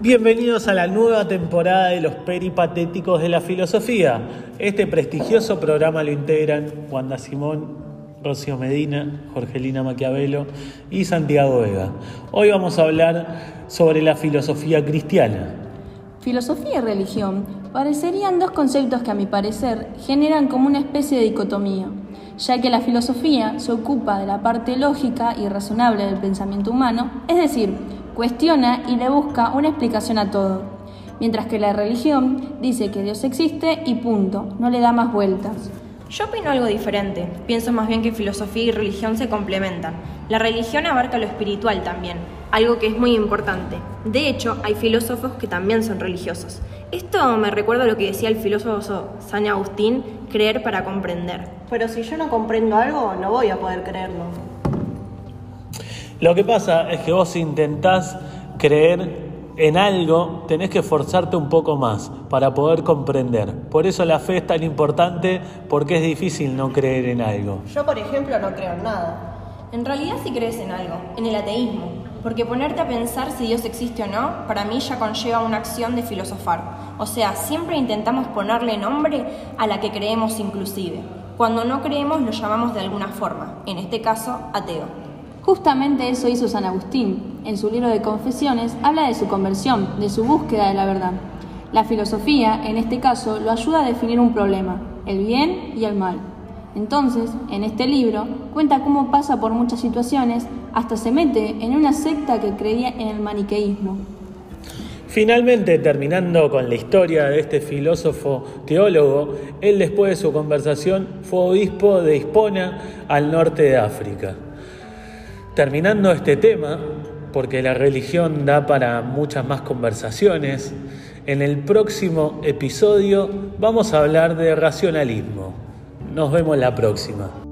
Bienvenidos a la nueva temporada de los peripatéticos de la filosofía. Este prestigioso programa lo integran Wanda Simón, Rocío Medina, Jorgelina Maquiavelo y Santiago Vega. Hoy vamos a hablar sobre la filosofía cristiana. Filosofía y religión parecerían dos conceptos que a mi parecer generan como una especie de dicotomía, ya que la filosofía se ocupa de la parte lógica y razonable del pensamiento humano, es decir, cuestiona y le busca una explicación a todo, mientras que la religión dice que Dios existe y punto, no le da más vueltas. Yo opino algo diferente. Pienso más bien que filosofía y religión se complementan. La religión abarca lo espiritual también, algo que es muy importante. De hecho, hay filósofos que también son religiosos. Esto me recuerda a lo que decía el filósofo San Agustín, creer para comprender. Pero si yo no comprendo algo, no voy a poder creerlo. Lo que pasa es que vos intentás creer en algo, tenés que esforzarte un poco más para poder comprender. Por eso la fe es tan importante porque es difícil no creer en algo. Yo, por ejemplo, no creo en nada. En realidad sí crees en algo, en el ateísmo, porque ponerte a pensar si Dios existe o no, para mí ya conlleva una acción de filosofar. O sea, siempre intentamos ponerle nombre a la que creemos inclusive. Cuando no creemos lo llamamos de alguna forma, en este caso ateo. Justamente eso hizo San Agustín. En su libro de Confesiones habla de su conversión, de su búsqueda de la verdad. La filosofía, en este caso, lo ayuda a definir un problema, el bien y el mal. Entonces, en este libro, cuenta cómo pasa por muchas situaciones, hasta se mete en una secta que creía en el maniqueísmo. Finalmente, terminando con la historia de este filósofo teólogo, él después de su conversación fue obispo de Hispona al norte de África. Terminando este tema, porque la religión da para muchas más conversaciones, en el próximo episodio vamos a hablar de racionalismo. Nos vemos la próxima.